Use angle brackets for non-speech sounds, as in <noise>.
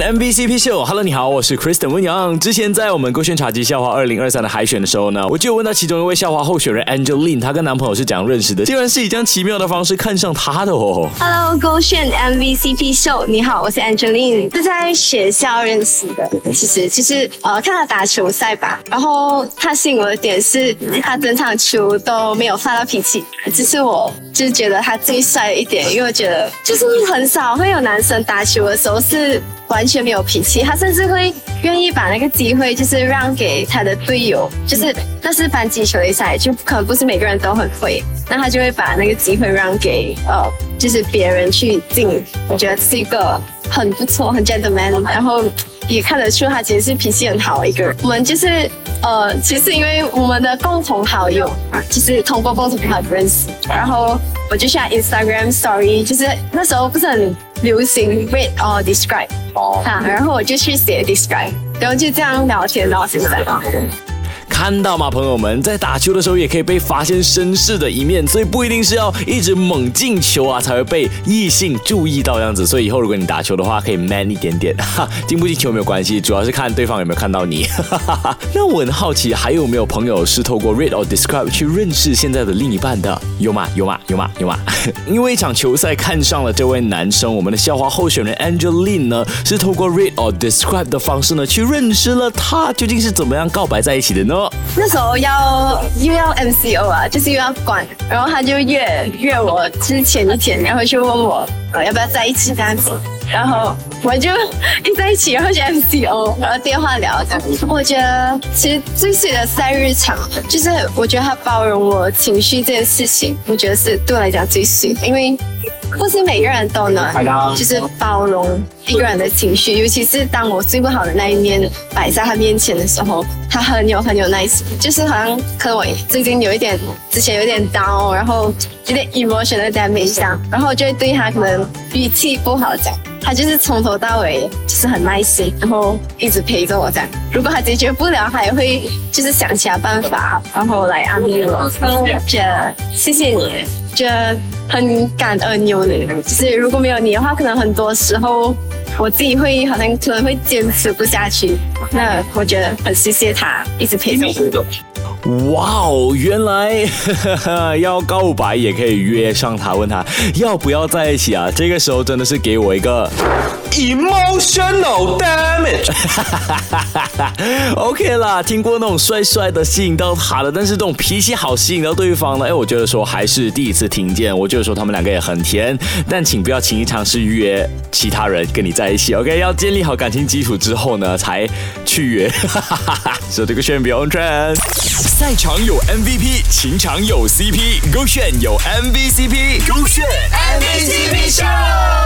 MVCp 秀，Hello，你好，我是 Kristen 温阳。之前在我们勾选茶几校花二零二三的海选的时候呢，我就问到其中一位校花候选人 Angeline，她跟男朋友是怎样认识的？竟然是以这样奇妙的方式看上他的哦。Hello，勾选 MVCp 秀，你好，我是 Angeline，是在学校认识的。其实，其实呃，看他打球赛吧，然后他吸引我的点是他整场球都没有发到脾气，这是我就是觉得他最帅的一点，因为我觉得就是很少会有男生打球的时候是。完全没有脾气，他甚至会愿意把那个机会就是让给他的队友，就是那是班级球赛，就可能不是每个人都很会，那他就会把那个机会让给呃，就是别人去进。我觉得是一个很不错、很 gentleman，然后也看得出他其实是脾气很好的一个人。我们就是呃，其实因为我们的共同好友，就是通过共同好友认识，然后我就下 Instagram Story，就是那时候不是很流行 read or describe。啊，然后我就去写 describe，然后就这样聊天到现在。看到吗，朋友们，在打球的时候也可以被发现绅士的一面，所以不一定是要一直猛进球啊，才会被异性注意到这样子。所以以后如果你打球的话，可以 man 一点点，哈，进不进球没有关系，主要是看对方有没有看到你。哈哈哈那我很好奇，还有没有朋友是透过 read or describe 去认识现在的另一半的？有吗？有吗？有吗？有吗？<laughs> 因为一场球赛看上了这位男生，我们的校花候选人 Angeline 呢，是透过 read or describe 的方式呢，去认识了他，究竟是怎么样告白在一起的呢？那时候要又要 MCO 啊，就是又要管，然后他就约约我之前一天，然后就问我呃要不要在一起这样子，然后我就一在一起，然后就 MCO，然后电话聊的。我觉得其实最碎的是在日常，就是我觉得他包容我情绪这件事情，我觉得是对我来讲最碎，因为。不是每个人都能，就是包容一个人的情绪，尤其是当我最不好的那一面摆在他面前的时候，他很有很有耐心，就是好像可能我最近有一点，之前有点 down，然后有点 emotional damage，然后就会对他可能语气不好讲，他就是从头到尾就是很耐心，然后一直陪着我这样。如果他解决不了，他也会就是想其他办法，然后来安慰我。<laughs> 谢谢谢谢你，觉得。很感恩有你，就是如果没有你的话，可能很多时候我自己会好像可能会坚持不下去。那我觉得很谢谢他一直陪着我。哇哦，原来 <laughs> 要告白也可以约上他，问他要不要在一起啊？这个时候真的是给我一个。Emotional damage。<laughs> OK 啦，听过那种帅帅的吸引到他的，但是这种脾气好吸引到对方的，哎，我觉得说还是第一次听见。我觉得说他们两个也很甜，但请不要轻易尝试约其他人跟你在一起。OK，要建立好感情基础之后呢，才去约。<laughs> So 这个选 Be on trend。赛场有 MVP，情场有 CP，勾选有 MVCp，勾选 MVCp show。